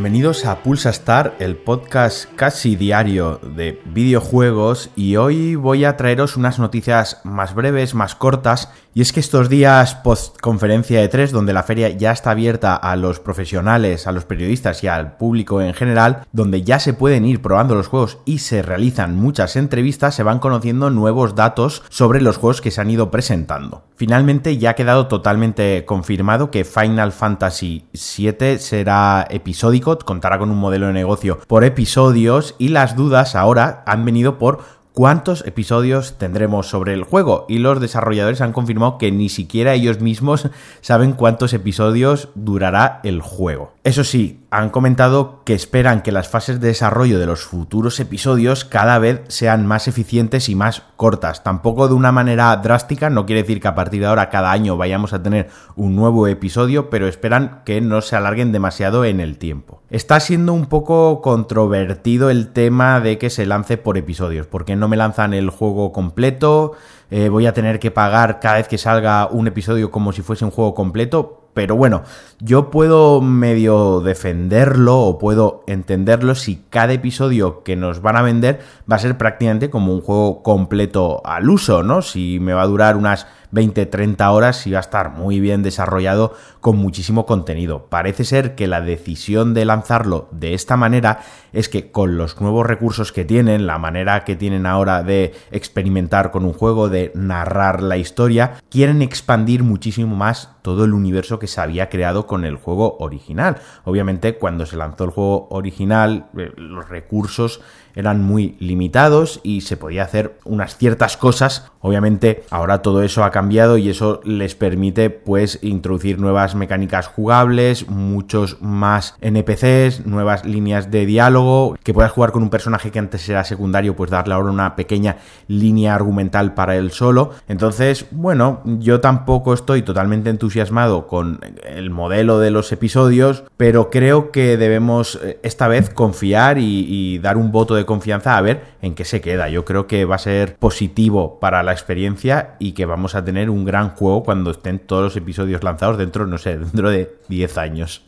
Bienvenidos a Pulsa Star, el podcast casi diario de videojuegos y hoy voy a traeros unas noticias más breves, más cortas y es que estos días post conferencia de 3 donde la feria ya está abierta a los profesionales, a los periodistas y al público en general, donde ya se pueden ir probando los juegos y se realizan muchas entrevistas, se van conociendo nuevos datos sobre los juegos que se han ido presentando. Finalmente ya ha quedado totalmente confirmado que Final Fantasy VII será episódico, contará con un modelo de negocio por episodios y las dudas ahora han venido por cuántos episodios tendremos sobre el juego y los desarrolladores han confirmado que ni siquiera ellos mismos saben cuántos episodios durará el juego. Eso sí, han comentado que esperan que las fases de desarrollo de los futuros episodios cada vez sean más eficientes y más cortas. Tampoco de una manera drástica, no quiere decir que a partir de ahora cada año vayamos a tener un nuevo episodio, pero esperan que no se alarguen demasiado en el tiempo. Está siendo un poco controvertido el tema de que se lance por episodios, porque no me lanzan el juego completo, eh, voy a tener que pagar cada vez que salga un episodio como si fuese un juego completo, pero bueno, yo puedo medio defenderlo o puedo entenderlo si cada episodio que nos van a vender va a ser prácticamente como un juego completo al uso, ¿no? Si me va a durar unas 20, 30 horas y va a estar muy bien desarrollado con muchísimo contenido. Parece ser que la decisión de lanzarlo de esta manera es que con los nuevos recursos que tienen, la manera que tienen ahora de experimentar con un juego, de narrar la historia, quieren expandir muchísimo más todo el universo que se había creado con el juego original. Obviamente cuando se lanzó el juego original, eh, los recursos eran muy limitados y se podía hacer unas ciertas cosas. Obviamente ahora todo eso ha cambiado y eso les permite pues introducir nuevas mecánicas jugables, muchos más NPCs, nuevas líneas de diálogo, que puedas jugar con un personaje que antes era secundario, pues darle ahora una pequeña línea argumental para él solo. Entonces, bueno, yo tampoco estoy totalmente entusiasmado con el modelo de los episodios, pero creo que debemos eh, esta vez confiar y, dar un voto de de confianza a ver en qué se queda. Yo creo que va a ser positivo para la experiencia y que vamos a tener un gran juego cuando estén todos los episodios lanzados dentro, no sé, dentro de 10 años.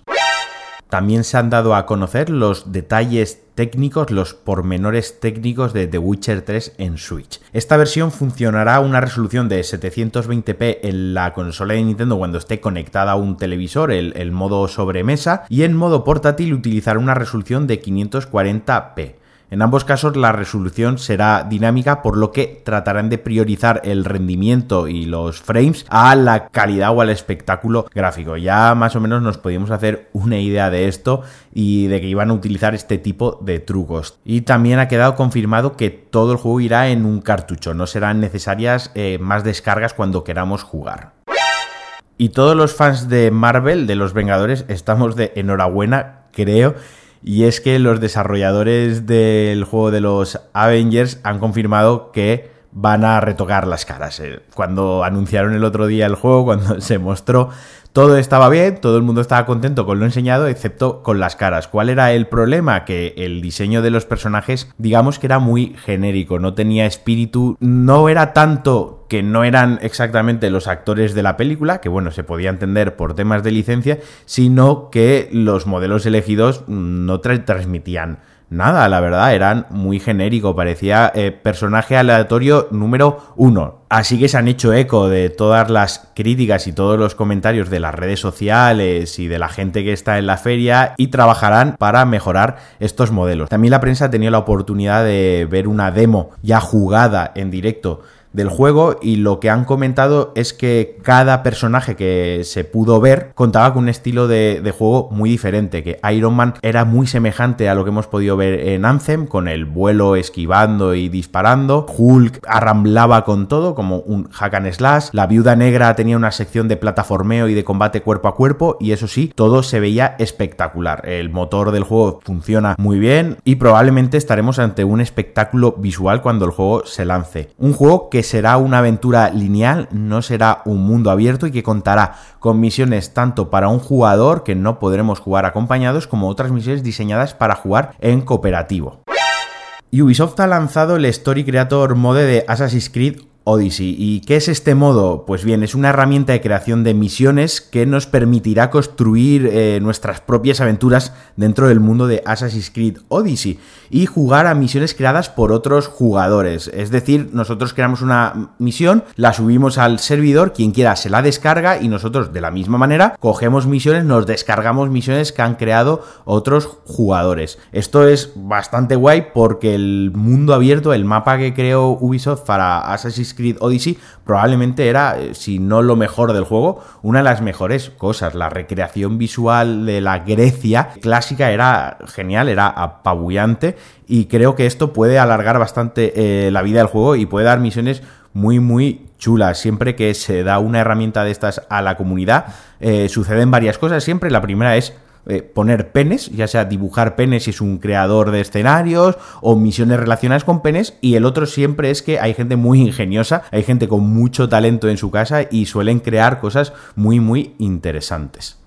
También se han dado a conocer los detalles técnicos, los pormenores técnicos de The Witcher 3 en Switch. Esta versión funcionará a una resolución de 720p en la consola de Nintendo cuando esté conectada a un televisor, el, el modo sobremesa, y en modo portátil utilizará una resolución de 540p. En ambos casos la resolución será dinámica, por lo que tratarán de priorizar el rendimiento y los frames a la calidad o al espectáculo gráfico. Ya más o menos nos podíamos hacer una idea de esto y de que iban a utilizar este tipo de trucos. Y también ha quedado confirmado que todo el juego irá en un cartucho, no serán necesarias eh, más descargas cuando queramos jugar. Y todos los fans de Marvel, de los Vengadores, estamos de enhorabuena, creo y es que los desarrolladores del juego de los Avengers han confirmado que van a retocar las caras. Eh, cuando anunciaron el otro día el juego, cuando se mostró, todo estaba bien, todo el mundo estaba contento con lo enseñado, excepto con las caras. ¿Cuál era el problema? Que el diseño de los personajes, digamos que era muy genérico, no tenía espíritu, no era tanto que no eran exactamente los actores de la película, que bueno, se podía entender por temas de licencia, sino que los modelos elegidos no transmitían nada, la verdad, eran muy genérico, parecía eh, personaje aleatorio número uno. Así que se han hecho eco de todas las críticas y todos los comentarios de las redes sociales y de la gente que está en la feria y trabajarán para mejorar estos modelos. También la prensa ha tenido la oportunidad de ver una demo ya jugada en directo del juego y lo que han comentado es que cada personaje que se pudo ver contaba con un estilo de, juego muy diferente, que Iron Man era muy semejante a lo que hemos podido ver en Anthem, con el vuelo esquivando y disparando, Hulk arramblaba con todo como un hack and slash, la viuda negra tenía una sección de plataformeo y de combate cuerpo a cuerpo y eso sí, todo se veía espectacular, el motor del juego funciona muy bien y probablemente estaremos ante un espectáculo visual cuando el juego se lance. Un juego que será una aventura lineal, no será un mundo abierto y que contará con misiones tanto para un jugador que no podremos jugar acompañados como otras misiones diseñadas para jugar en cooperativo. Ubisoft ha lanzado el Story Creator Mode de Assassin's Creed Odyssey. ¿Y qué es este modo? Pues bien, es una herramienta de creación de misiones que nos permitirá construir eh, nuestras propias aventuras dentro del mundo de Assassin's Creed Odyssey y jugar a misiones creadas por otros jugadores. Es decir, nosotros creamos una misión, la subimos al servidor, quien quiera se la descarga y nosotros de la misma manera cogemos misiones, nos descargamos misiones que han creado otros jugadores. Esto es bastante guay porque el mundo abierto, el mapa que creó Ubisoft para Assassin's Creed Odyssey probablemente era, eh, si no lo mejor del juego, una de las mejores cosas. La recreación visual de la Grecia clásica era genial, era apabullante y creo que esto puede alargar bastante eh, la vida del juego y puede dar misiones muy muy chulas. Siempre que se da una herramienta de estas a la comunidad, eh, suceden varias cosas. Siempre la primera es eh, poner penes, ya sea dibujar penes si es un creador de escenarios o misiones relacionadas con penes, y el otro siempre es que hay gente muy ingeniosa, hay gente con mucho talento en su casa y suelen crear cosas muy muy interesantes.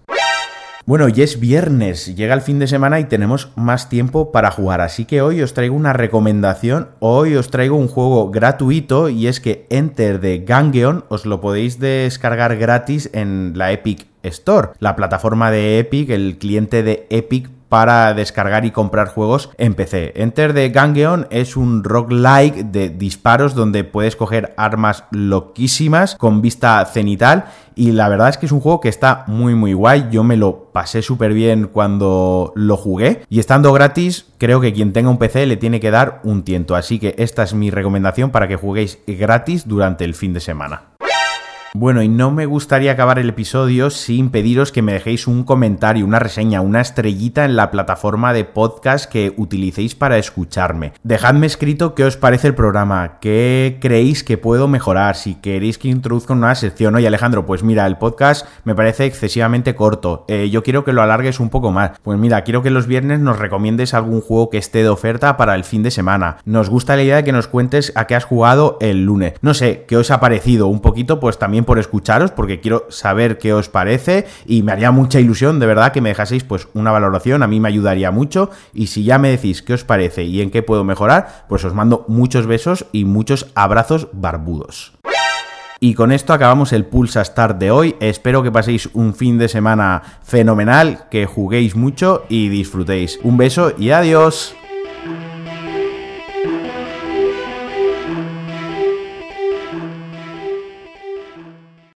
Bueno, y es viernes, llega el fin de semana y tenemos más tiempo para jugar, así que hoy os traigo una recomendación, hoy os traigo un juego gratuito y es que Enter de Gangeon os lo podéis descargar gratis en la Epic Store, la plataforma de Epic, el cliente de Epic para descargar y comprar juegos en PC. Enter the Gangeon es un roguelike de disparos donde puedes coger armas loquísimas con vista cenital y la verdad es que es un juego que está muy muy guay. Yo me lo pasé súper bien cuando lo jugué y estando gratis creo que quien tenga un PC le tiene que dar un tiento. Así que esta es mi recomendación para que juguéis gratis durante el fin de semana. Bueno, y no me gustaría acabar el episodio sin pediros que me dejéis un comentario, una reseña, una estrellita en la plataforma de podcast que utilicéis para escucharme. Dejadme escrito qué os parece el programa, qué creéis que puedo mejorar, si queréis que introduzca una sección. Oye, Alejandro, pues mira, el podcast me parece excesivamente corto. Eh, yo quiero que lo alargues un poco más. Pues mira, quiero que los viernes nos recomiendes algún juego que esté de oferta para el fin de semana. Nos gusta la idea de que nos cuentes a qué has jugado el lunes. No sé, qué os ha parecido un poquito, pues por escucharos porque quiero saber qué os parece y me haría mucha ilusión de verdad que me dejaseis pues una valoración, a mí me ayudaría mucho y si ya me decís qué os parece y en qué puedo mejorar, pues os mando muchos besos y muchos abrazos barbudos. Y con esto acabamos el Pulsa Start de hoy. Espero que paséis un fin de semana fenomenal, que juguéis mucho y disfrutéis. Un beso y adiós.